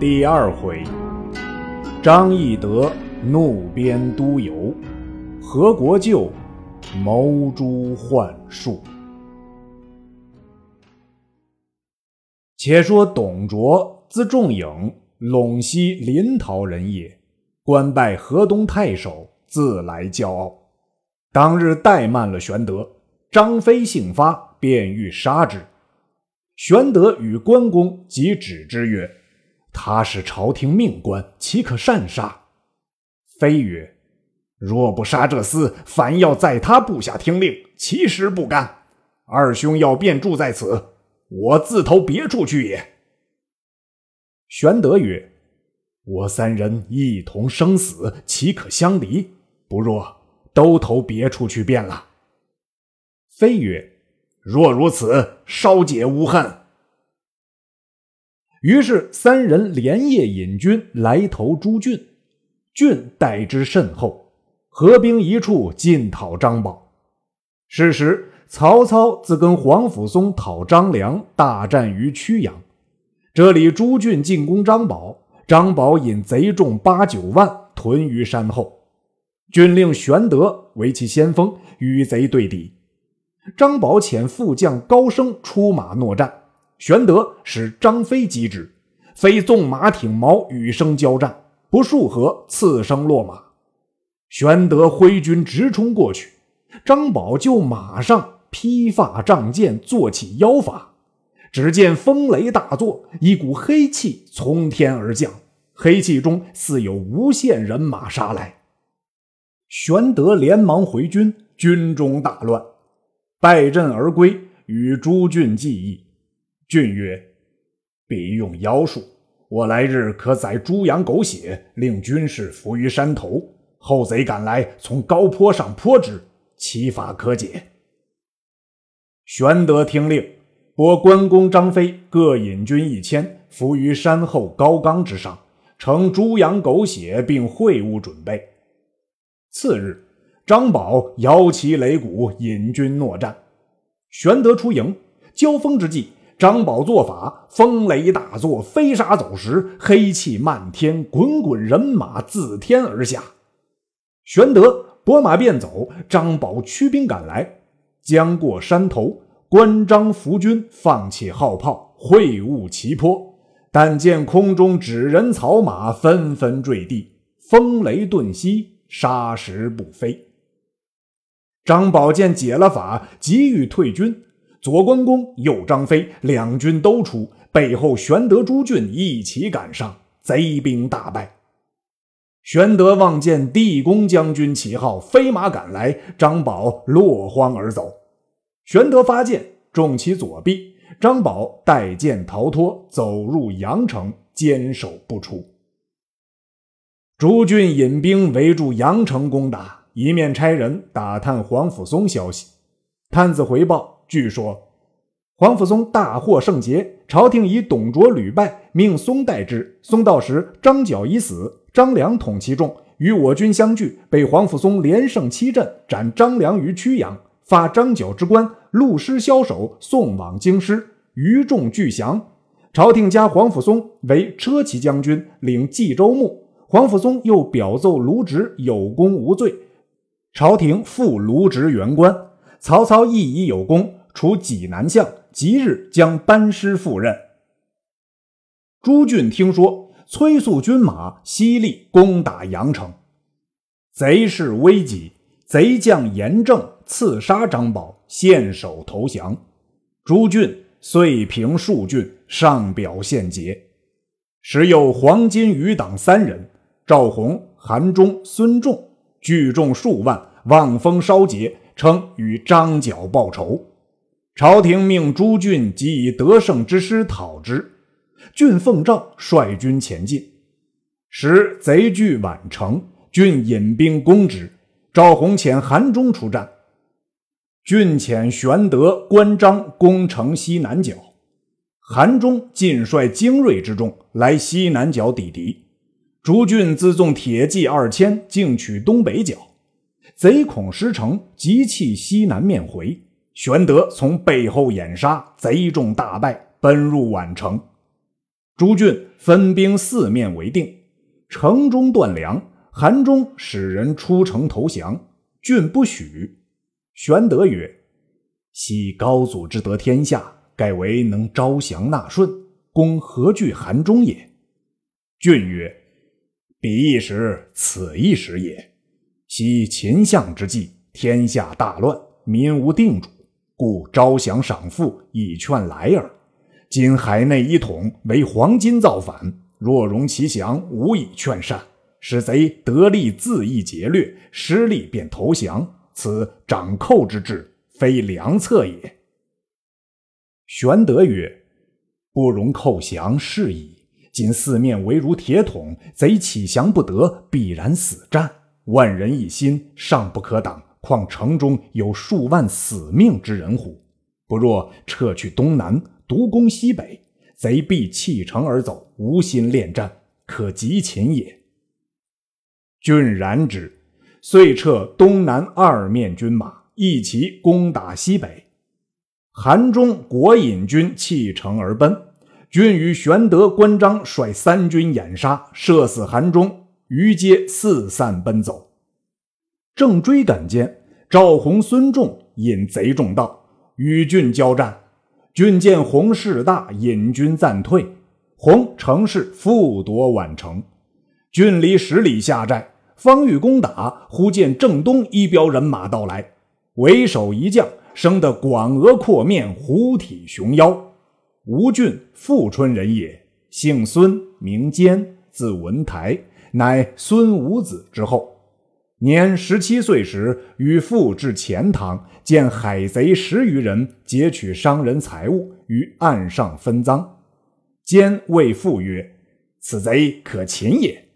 第二回，张翼德怒鞭督邮，何国舅谋诛幻术。且说董卓，字仲颖，陇西临洮人也，官拜河东太守，自来骄傲。当日怠慢了玄德，张飞性发，便欲杀之。玄德与关公即止之曰：“他是朝廷命官，岂可擅杀？”飞曰：“若不杀这厮，凡要在他部下听令，其实不干。二兄要便住在此，我自投别处去也。”玄德曰：“我三人一同生死，岂可相离？不若都投别处去便了。”飞曰。若如此，稍解无恨。于是三人连夜引军来投朱俊，俊待之甚厚，合兵一处进讨张宝。是时曹操自跟黄甫松讨张良，大战于曲阳。这里朱俊进攻张宝，张宝引贼众八九万屯于山后，军令玄德为其先锋，与贼对敌。张宝遣副将高升出马搦战，玄德使张飞击之，飞纵马挺矛，与生交战，不数合，刺生落马。玄德挥军直冲过去，张宝就马上披发仗剑，做起妖法。只见风雷大作，一股黑气从天而降，黑气中似有无限人马杀来。玄德连忙回军，军中大乱。败阵而归，与朱俊计议。俊曰：“必用妖术，我来日可宰猪羊狗血，令军士伏于山头。后贼赶来，从高坡上泼之，其法可解。”玄德听令，拨关公、张飞各引军一千，伏于山后高冈之上，盛猪羊狗血，并会务准备。次日。张宝摇旗擂鼓，引军搦战。玄德出营，交锋之际，张宝做法，风雷大作，飞沙走石，黑气漫天，滚滚人马自天而下。玄德拨马便走，张宝驱兵赶来，将过山头，关张伏军放起号炮，会晤齐坡。但见空中纸人草马纷纷坠地，风雷顿息，沙石不飞。张宝见解了法，急欲退军。左关公，右张飞，两军都出，背后玄德、朱俊一起赶上，贼兵大败。玄德望见地公将军旗号飞马赶来，张宝落荒而走。玄德发箭中其左臂，张宝带剑逃脱，走入阳城，坚守不出。朱俊引兵围住阳城攻打。一面差人打探黄甫松消息，探子回报，据说黄甫松大获圣捷，朝廷以董卓屡败，命松代之。松到时，张角已死，张良统其众，与我军相聚，被黄甫松连胜七阵，斩张良于曲阳，发张角之官，录师枭首，送往京师，余众俱降。朝廷加黄甫松为车骑将军，领冀州牧。黄甫松又表奏卢植有功无罪。朝廷复卢植原官，曹操亦已有功，除济南相，即日将班师赴任。朱俊听说，催促军马，犀利攻打阳城。贼势危急，贼将严正刺杀张宝，献首投降。朱俊遂平数郡，上表献捷。时有黄金余党三人：赵弘、韩忠、孙仲。聚众数万，望风烧节，称与张角报仇。朝廷命朱俊即以得胜之师讨之。俊奉诏率军前进，时贼据宛城，俊引兵攻之。赵弘遣韩忠出战，俊遣玄德、关张攻城西南角，韩忠尽率精锐之众来西南角抵敌。朱俊自纵铁骑二千，进取东北角。贼恐失城，急弃西南面回。玄德从背后掩杀，贼众大败，奔入宛城。诸郡分兵四面围定，城中断粮，韩忠使人出城投降，郡不许。玄德曰：“昔高祖之得天下，盖为能招降纳顺，公何惧韩忠也？”俊曰：“彼一时，此一时也。昔秦相之际，天下大乱，民无定主，故招降赏赋，以劝来耳。”今海内一统，为黄巾造反。若容其降，无以劝善，使贼得利自意劫掠，失利便投降。此掌寇之志，非良策也。玄德曰：“不容寇降，是矣。今四面围如铁桶，贼起降不得，必然死战。万人一心，尚不可挡，况城中有数万死命之人乎？不若撤去东南。”独攻西北，贼必弃城而走，无心恋战，可及秦也。郡然之，遂撤东南二面军马，一齐攻打西北。韩忠国引军弃城而奔，郡与玄德、关张率三军掩杀，射死韩忠，余皆四散奔走。正追赶间，赵弘、孙仲引贼众到，与郡交战。郡见洪势大，引军暂退。洪乘势复夺宛城。郡离十里下寨，方欲攻打，忽见正东一彪人马到来，为首一将，生得广额阔面，虎体熊腰。吴郡富春人也，姓孙，名坚，字文台，乃孙武子之后。年十七岁时，与父至钱塘，见海贼十余人劫取商人财物，于岸上分赃。兼谓父曰：“此贼可擒也。”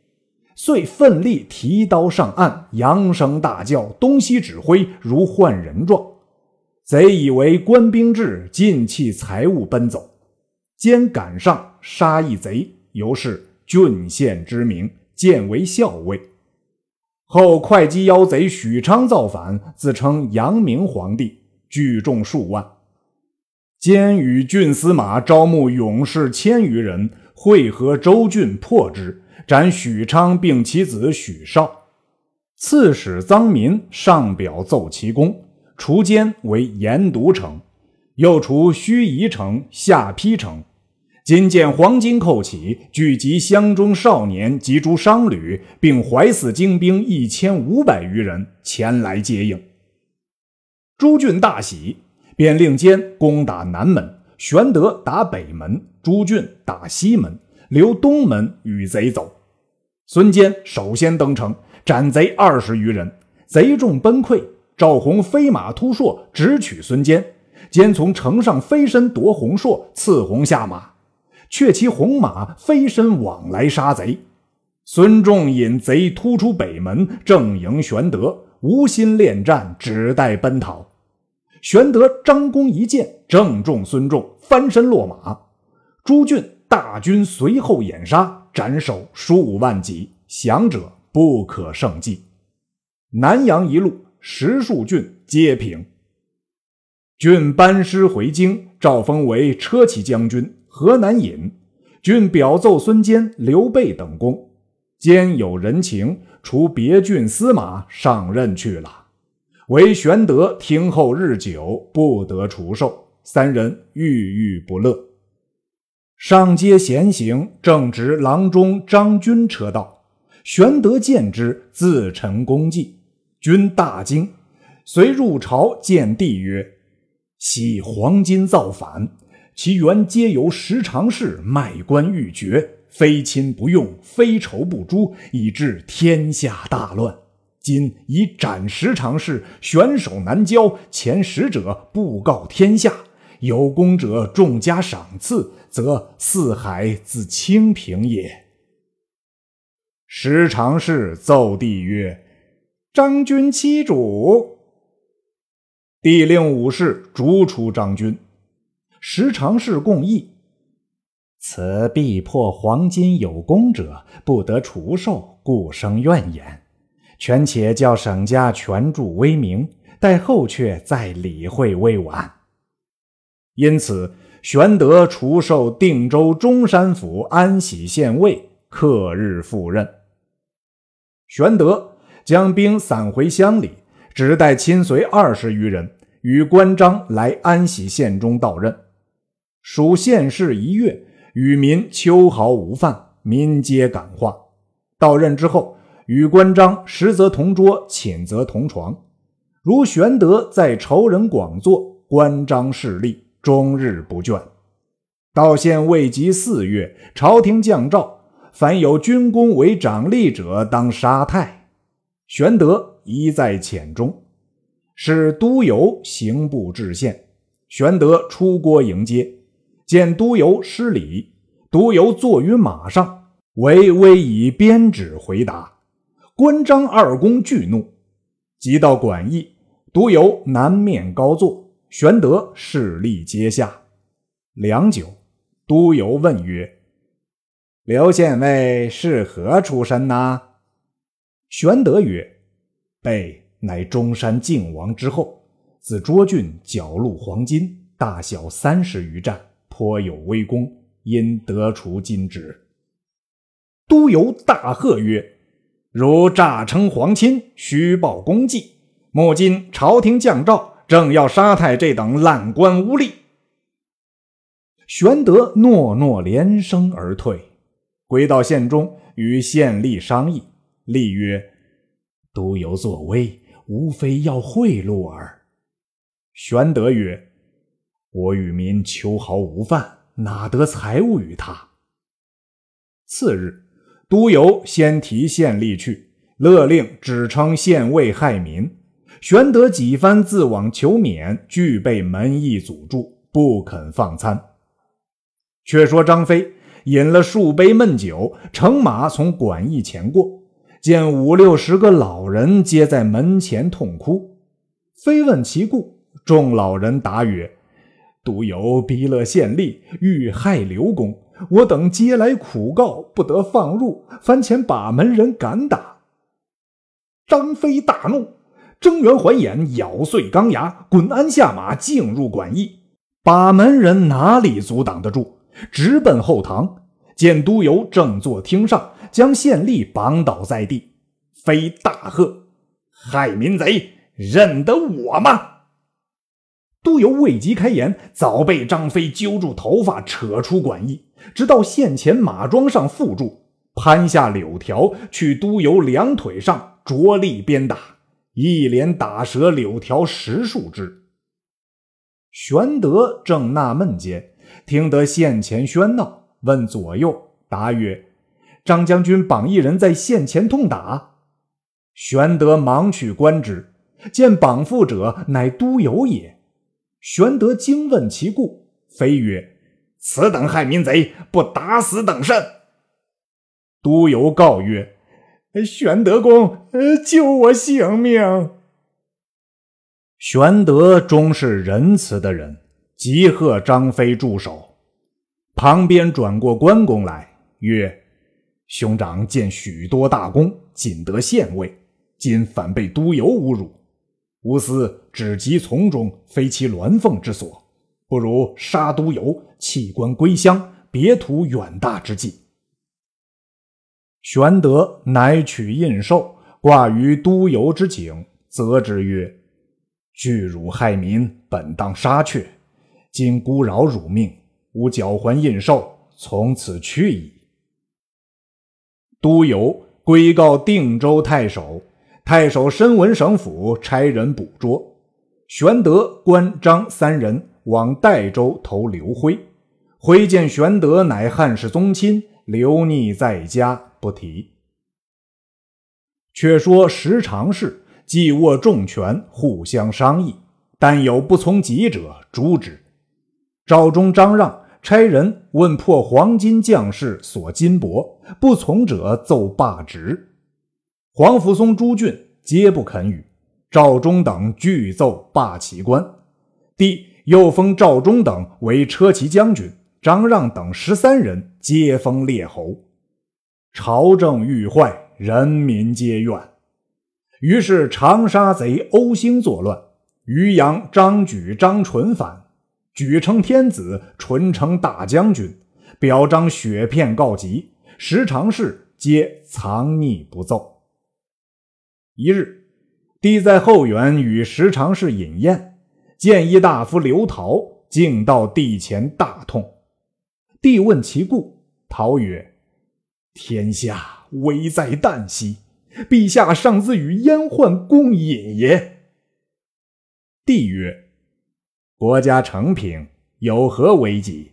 遂奋力提刀上岸，扬声大叫，东西指挥，如唤人状。贼以为官兵至，尽弃财物奔走。兼赶上，杀一贼，由是郡县之名，建为校尉。后会稽妖贼许昌造反，自称阳明皇帝，聚众数万。兼与郡司马招募勇士千余人，会合州郡，破之，斩许昌，并其子许绍。刺史臧民上表奏其功，除奸为盐渎城，又除盱眙城、下邳城。今见黄巾寇起，聚集乡中少年及诸商旅，并怀死精兵一千五百余人前来接应。朱俊大喜，便令坚攻打南门，玄德打北门，朱俊打西门，留东门与贼走。孙坚首先登城，斩贼二十余人，贼众崩溃。赵弘飞马突硕，直取孙坚。坚从城上飞身夺红硕，刺红下马。却骑红马飞身往来杀贼，孙仲引贼突出北门，正迎玄德，无心恋战，只待奔逃。玄德张弓一箭，正中孙仲，翻身落马。朱俊大军随后掩杀，斩首数万级，降者不可胜计。南阳一路十数郡皆平。郡班师回京，赵封为车骑将军。河南尹，郡表奏孙坚、刘备等功。坚有人情，除别郡司马上任去了。唯玄德听后日久，不得除授。三人郁郁不乐。上街闲行，正值郎中张军车到，玄德见之，自陈功绩。军大惊，遂入朝见帝曰：“昔黄巾造反。”其原皆由十常侍卖官鬻爵，非亲不用，非仇不诛，以致天下大乱。今以斩十常侍，悬首南郊，前使者布告天下，有功者重加赏赐，则四海自清平也。十常侍奏帝曰：“张军欺主。”帝令武士逐出张军。时常是共议：此必破黄金有功者，不得除授，故生怨言。权且叫沈家全助威名，待后阙再理会未晚。因此，玄德除授定州中山府安喜县尉，克日赴任。玄德将兵散回乡里，只带亲随二十余人，与关张来安喜县中到任。属县事一月，与民秋毫无犯，民皆感化。到任之后，与关张实则同桌，寝则同床。如玄德在仇人广作，关张势力终日不倦。到县未及四月，朝廷降诏，凡有军功为长吏者，当杀太。玄德一在浅中，使督邮刑部至县。玄德出郭迎接，见督邮失礼，督邮坐于马上，唯微以鞭指回答。关张二公惧怒，即到馆驿。独游南面高坐，玄德势力阶下。良久，都游问曰：“刘县尉是何出身呐？”玄德曰：“备乃中山靖王之后，自涿郡缴戮黄金，大小三十余战，颇有威功，因得除今职。”都游大喝曰：“如诈称皇亲，虚报功绩！”目今朝廷降诏，正要杀太这等烂官污吏。玄德诺诺连声而退，归到县中，与县吏商议。吏曰：“都有作威，无非要贿赂耳。”玄德曰：“我与民秋毫无犯，哪得财物与他？”次日，都邮先提县吏去，勒令只称县尉害民。玄德几番自往求免，俱被门役阻住，不肯放参。却说张飞饮了数杯闷酒，乘马从馆驿前过，见五六十个老人皆在门前痛哭。飞问其故，众老人答曰：“独有逼勒县吏欲害刘公，我等皆来苦告，不得放入，番前把门人敢打。”张飞大怒。睁圆环眼，咬碎钢牙，滚鞍下马，进入馆驿。把门人哪里阻挡得住？直奔后堂，见都邮正坐厅上，将县吏绑倒在地。飞大喝：“害民贼，认得我吗？”都邮未及开言，早被张飞揪住头发，扯出馆驿，直到县前马桩上缚住，攀下柳条，去都邮两腿上着力鞭打。一连打折柳条十数枝。玄德正纳闷间，听得县前喧闹，问左右，答曰：“张将军绑一人在县前痛打。”玄德忙去观之，见绑缚者乃都邮也。玄德惊问其故，飞曰：“此等害民贼，不打死等甚？”都邮告曰。玄德公，救我性命！玄德终是仁慈的人，即喝张飞住手。旁边转过关公来，曰：“兄长见许多大功，仅得县尉，今反被都邮侮辱，吾思只及从中，非其鸾凤之所，不如杀都邮，弃官归乡，别图远大之计。”玄德乃取印绶，挂于都邮之颈，责之曰：“拒辱害民，本当杀却。今孤饶汝命，吾缴还印绶，从此去矣。”都邮归告定州太守，太守申文省府差人捕捉。玄德、关张三人往代州投刘辉，辉见玄德乃汉室宗亲，留匿在家。不提。却说时常事，既握重权，互相商议，但有不从己者，诛之。赵忠、张让差人问破黄金将士所金帛，不从者奏罢职。黄甫松、朱俊皆不肯与。赵忠等俱奏罢其官。帝又封赵忠等为车骑将军，张让等十三人皆封列侯。朝政愈坏，人民皆怨。于是长沙贼欧兴作乱，渔阳张举、张纯反。举称天子，纯称大将军，表彰雪片告急，时常侍皆藏匿不奏。一日，帝在后园与时常侍饮宴，见一大夫刘陶，竟到帝前大痛。帝问其故，陶曰：“天下危在旦夕，陛下尚自与阉宦共饮也。”帝曰：“国家成平，有何危急？”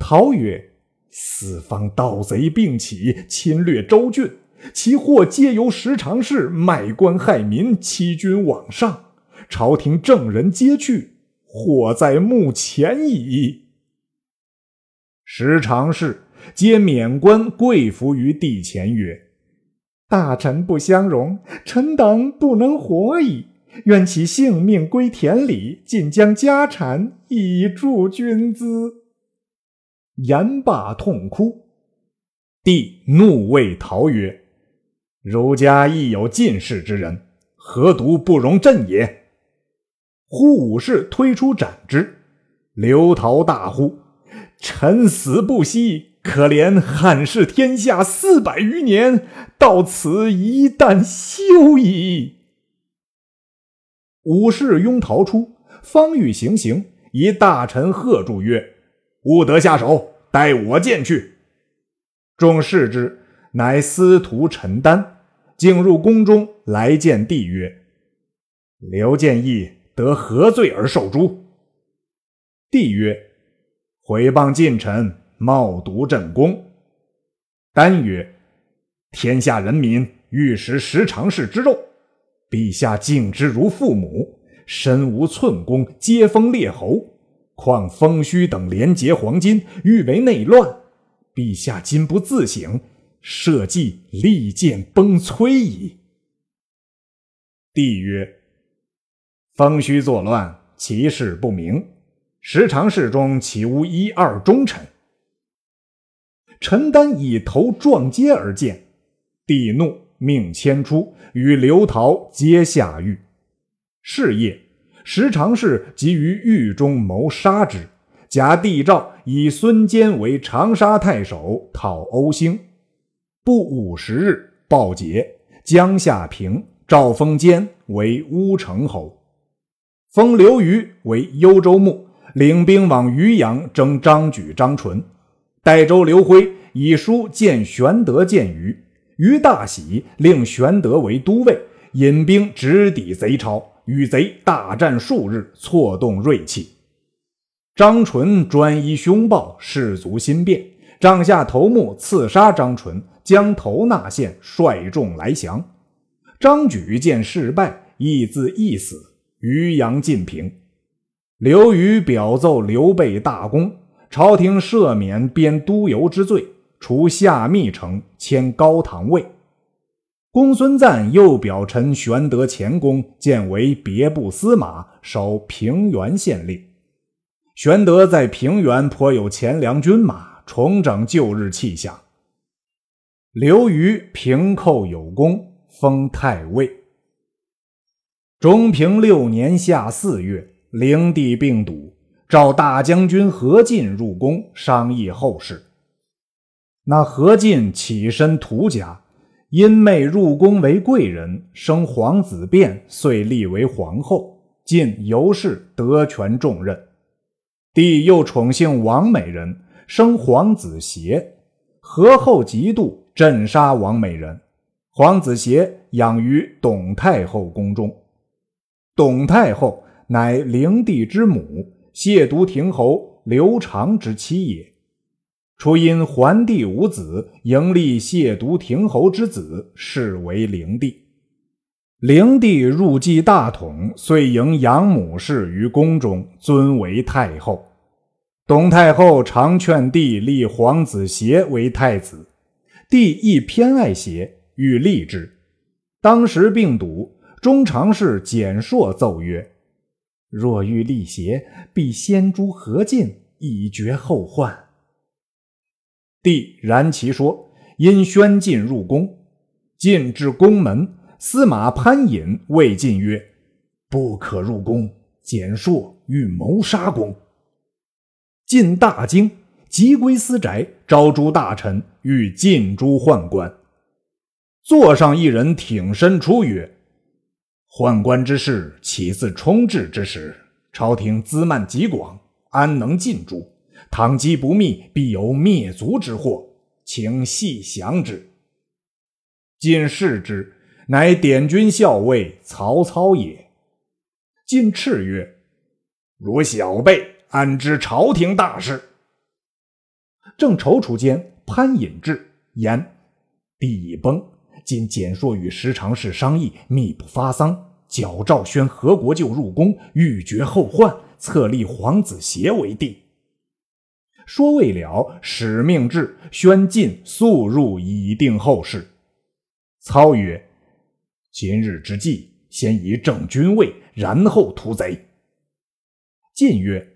陶曰：“四方盗贼并起，侵略州郡。”其祸皆由时常侍卖官害民，欺君罔上。朝廷正人皆去，祸在目前矣。时常侍皆免官跪伏于地前曰：“大臣不相容，臣等不能活矣。愿其性命归田里，尽将家产以助军资。”言罢痛哭。帝怒谓陶曰：儒家亦有进士之人，何独不容朕也？呼武士推出斩之。刘陶大呼：“臣死不息！可怜汉室天下四百余年，到此一旦休矣。”武士拥逃出，方欲行刑，一大臣喝住曰：“勿得下手，待我见去。”众视之。乃司徒陈丹，进入宫中来见帝曰：“刘建义得何罪而受诛？”帝曰：“毁谤近臣，冒渎朕功。”丹曰：“天下人民欲食十常侍之肉，陛下敬之如父母，身无寸功，皆封列侯，况封虚等廉洁黄金，欲为内乱。陛下今不自省。”社稷利剑崩摧矣。帝曰：“方虚作乱，其事不明。时常侍中岂无一二忠臣？”陈丹以头撞阶而见，帝怒，命迁出，与刘陶皆下狱。是夜，时常侍即于狱中谋杀之，假帝诏以孙坚为长沙太守，讨欧兴。不五十日，报捷，江夏平，赵封坚为乌程侯，封刘虞为幽州牧，领兵往渔阳征张举、张纯。代州刘辉以书见玄德见虞，虞大喜，令玄德为都尉，引兵直抵贼巢，与贼大战数日，挫动锐气。张纯专一凶暴，士卒心变，帐下头目刺杀张纯。将头纳县，率众来降。张举见事败，亦自缢死。渔阳尽平。刘虞表奏刘备大功，朝廷赦免编督邮之罪，除下密城，迁高唐尉。公孙瓒又表陈玄德前功，建为别部司马，守平原县令。玄德在平原颇有钱粮军马，重整旧日气象。刘虞平寇有功，封太尉。中平六年夏四月，灵帝病笃，召大将军何进入宫商议后事。那何进起身屠家，因妹入宫为贵人，生皇子辩，遂立为皇后。进尤氏得权重任。帝又宠幸王美人，生皇子协。何后嫉妒。镇杀王美人，皇子协养于董太后宫中。董太后乃灵帝之母，亵渎亭侯刘长之妻也。初因桓帝无子，迎立亵渎亭侯之子，是为灵帝。灵帝入继大统，遂迎养母氏于宫中，尊为太后。董太后常劝帝立皇子协为太子。帝亦偏爱协，欲立之。当时病笃，中常侍简硕奏曰：“若欲立邪，必先诛何进，以绝后患。”帝然其说，因宣进入宫。进至宫门，司马潘隐谓进曰：“不可入宫，简硕欲谋杀公。”进大京，即归私宅，招诸大臣，欲进诸宦官。座上一人挺身出曰：“宦官之事，岂自充志之时？朝廷资蔓极广，安能尽诛？倘机不密，必有灭族之祸，请细详之。”进视之，乃典军校尉曹操也。进斥曰：“如小辈，安知朝廷大事？”正踌躇间，潘隐至，言：“地已崩，今简硕与石常侍商议，密不发丧，矫诏宣何国舅入宫，欲绝后患，册立皇子协为帝。”说未了，使命至，宣进速入，以定后事。操曰：“今日之计，先以正军位，然后屠贼。”晋曰：“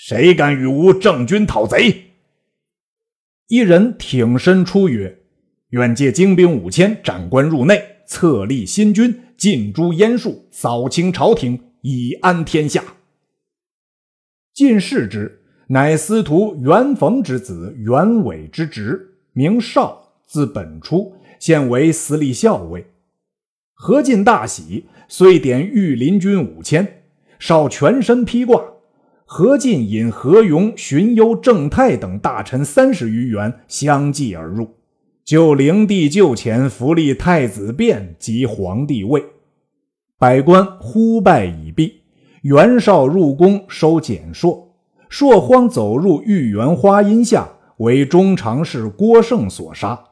谁敢与吾正军讨贼？”一人挺身出曰：“愿借精兵五千，斩官入内，册立新君，尽诛阉术，扫清朝廷，以安天下。”晋视之，乃司徒袁逢之子袁伟之侄，名绍，字本初。现为司隶校尉，何进大喜，遂点御林军五千，少全身披挂。何进引何勇、荀攸、郑泰等大臣三十余员相继而入，就灵帝就前扶立太子殿及皇帝位。百官呼拜已毕，袁绍入宫收简硕，硕荒走入豫园花荫下，为中常侍郭盛所杀。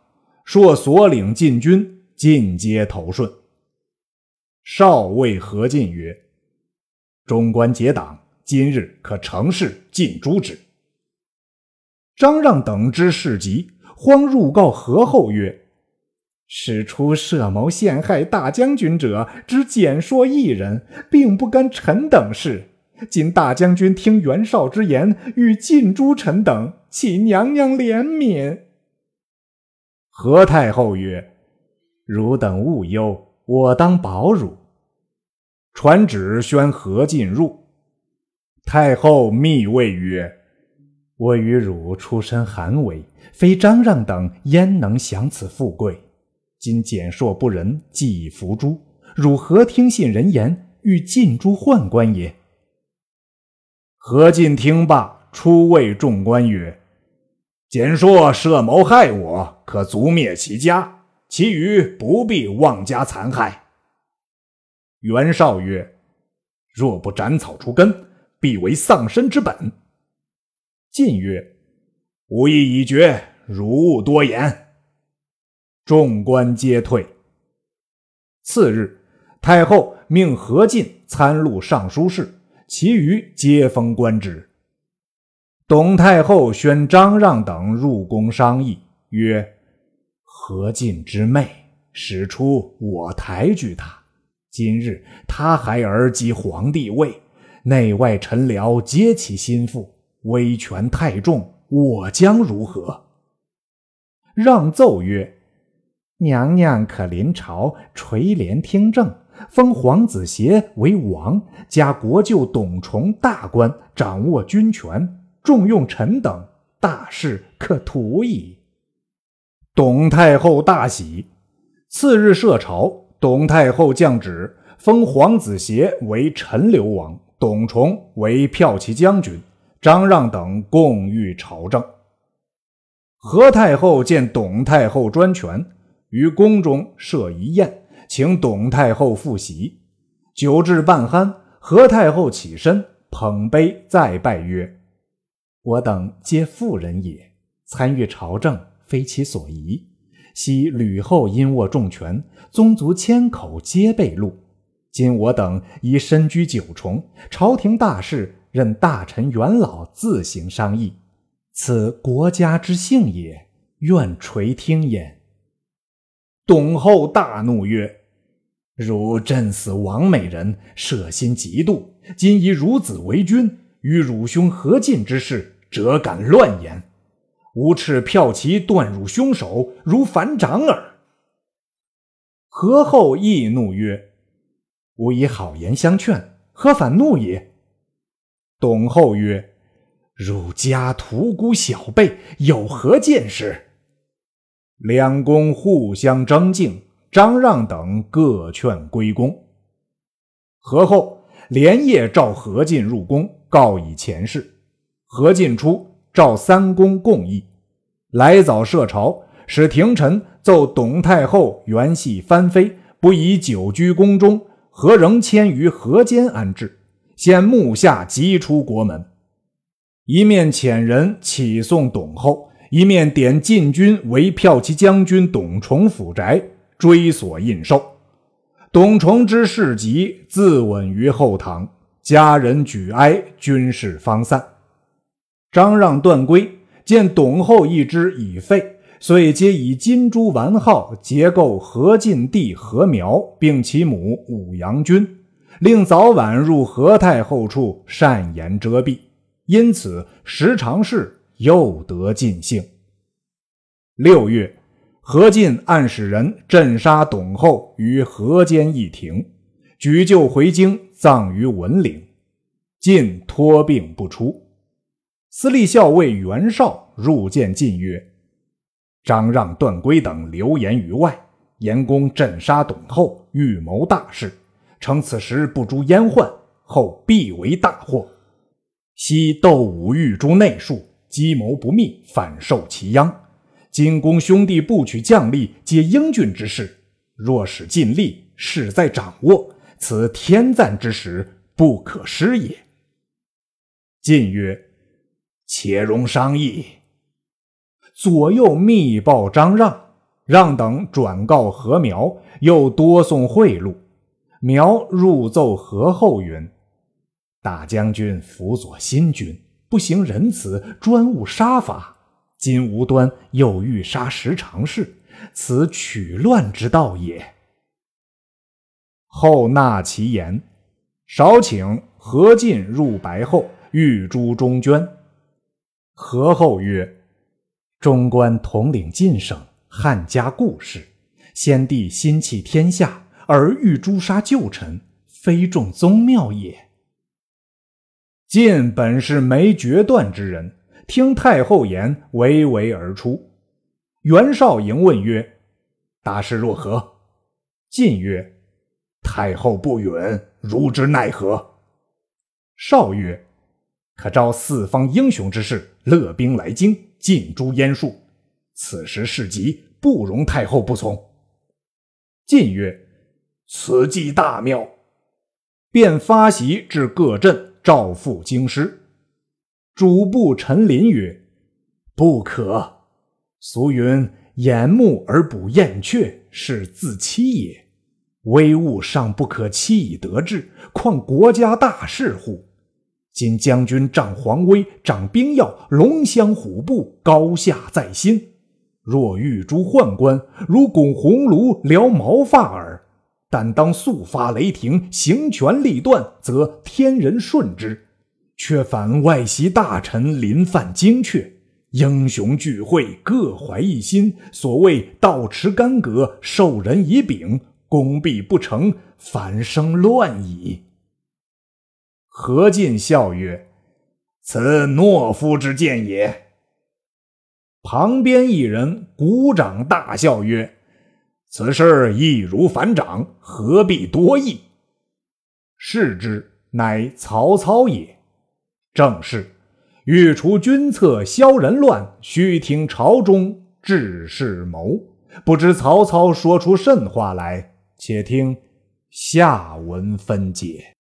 朔所领禁军尽皆投顺。少尉何进曰：“中官结党，今日可成事尽诛之。”张让等之事急，慌入告何后曰：“使出设谋陷害大将军者，只简硕一人，并不干臣等事。今大将军听袁绍之言，欲尽诛臣等，请娘娘怜悯。”何太后曰：“汝等勿忧，我当保汝。”传旨宣何进入。太后密谓曰：“我与汝出身寒微，非张让等焉能享此富贵？今简硕不仁，既已伏诛，汝何听信人言，欲尽诛宦官也？”何进听罢，出谓众官曰：简硕设谋害我，可族灭其家，其余不必妄加残害。袁绍曰：“若不斩草除根，必为丧身之本。”晋曰：“吾意已决，汝勿多言。”众官皆退。次日，太后命何进参录尚书事，其余皆封官职。董太后宣张让等入宫商议，曰：“何进之妹，使出我抬举他。今日他孩儿即皇帝位，内外臣僚皆其心腹，威权太重，我将如何？”让奏曰：“娘娘可临朝垂帘听政，封皇子协为王，加国舅董崇大官，掌握军权。”重用臣等，大事可图矣。董太后大喜。次日设朝，董太后降旨，封皇子协为陈留王，董崇为骠骑将军，张让等共御朝政。何太后见董太后专权，于宫中设一宴，请董太后复席。酒至半酣，何太后起身，捧杯再拜曰。我等皆妇人也，参与朝政非其所宜。昔吕后因握重权，宗族千口皆被戮。今我等已身居九重，朝廷大事任大臣元老自行商议，此国家之幸也，愿垂听焉。董后大怒曰：“汝震死王美人，舍心嫉妒，今以汝子为君，与汝兄何进之事。”辄敢乱言，吾斥骠骑断汝凶手，如反掌耳。何后亦怒曰：“吾以好言相劝，何反怒也？”董后曰：“汝家屠沽小辈，有何见识？”两公互相争竞，张让等各劝归宫。何后连夜召何进入宫，告以前事。何进出，召三公共议，来早设朝，使廷臣奏董太后原系藩妃，不宜久居宫中，何仍迁于河间安置。现目下急出国门，一面遣人启送董后，一面点禁军围骠骑将军董崇府宅，追索印绶。董崇之事急，自刎于后堂，家人举哀，军事方散。张让、段归见董后一支已废，遂皆以金珠丸号结构何进弟何苗，并其母武阳君。令早晚入何太后处善言遮蔽，因此时常事又得尽兴。六月，何进暗使人镇杀董后于河间一亭，举柩回京，葬于文陵。晋托病不出。司隶校尉袁绍入见晋曰：“张让、段归等流言于外，言公镇杀董后，预谋大事。”称此时不诛阉宦，后必为大祸。昔窦武欲诛内庶，计谋不密，反受其殃。今公兄弟不取将力，皆英俊之士。若使尽力，势在掌握，此天赞之时，不可失也。晋曰：“且容商议。”左右密报张让，让等转告何苗，又多送贿赂。苗入奏何后云：“大将军辅佐新君，不行仁慈，专务杀伐。今无端又欲杀十常侍，此取乱之道也。”后纳其言，少请何进入白后，欲诛中捐。何后曰：“中官统领晋省，汉家故事，先帝心系天下。”而欲诛杀旧臣，非重宗庙也。晋本是没决断之人，听太后言，唯唯而出。袁绍迎问曰：“大事若何？”晋曰：“太后不允，如之奈何？”绍曰：“可召四方英雄之士，勒兵来京，尽诛阉术。此时事急，不容太后不从。”晋曰。此计大妙，便发檄至各镇，召赴京师。主簿陈琳曰：“不可。俗云掩目而不燕雀，是自欺也。微物尚不可欺以得志，况国家大事乎？今将军仗皇威，掌兵要，龙骧虎步，高下在心。若欲诛宦官，如拱红炉燎毛发耳。”但当速发雷霆，行权力断，则天人顺之；却反外袭大臣，临犯精确。英雄聚会，各怀一心。所谓道持干戈，授人以柄，功必不成，反生乱矣。何进笑曰：“此懦夫之见也。”旁边一人鼓掌大笑曰。此事易如反掌，何必多议？视之，乃曹操也。正是：欲除君侧，消人乱，须听朝中志士谋。不知曹操说出甚话来？且听下文分解。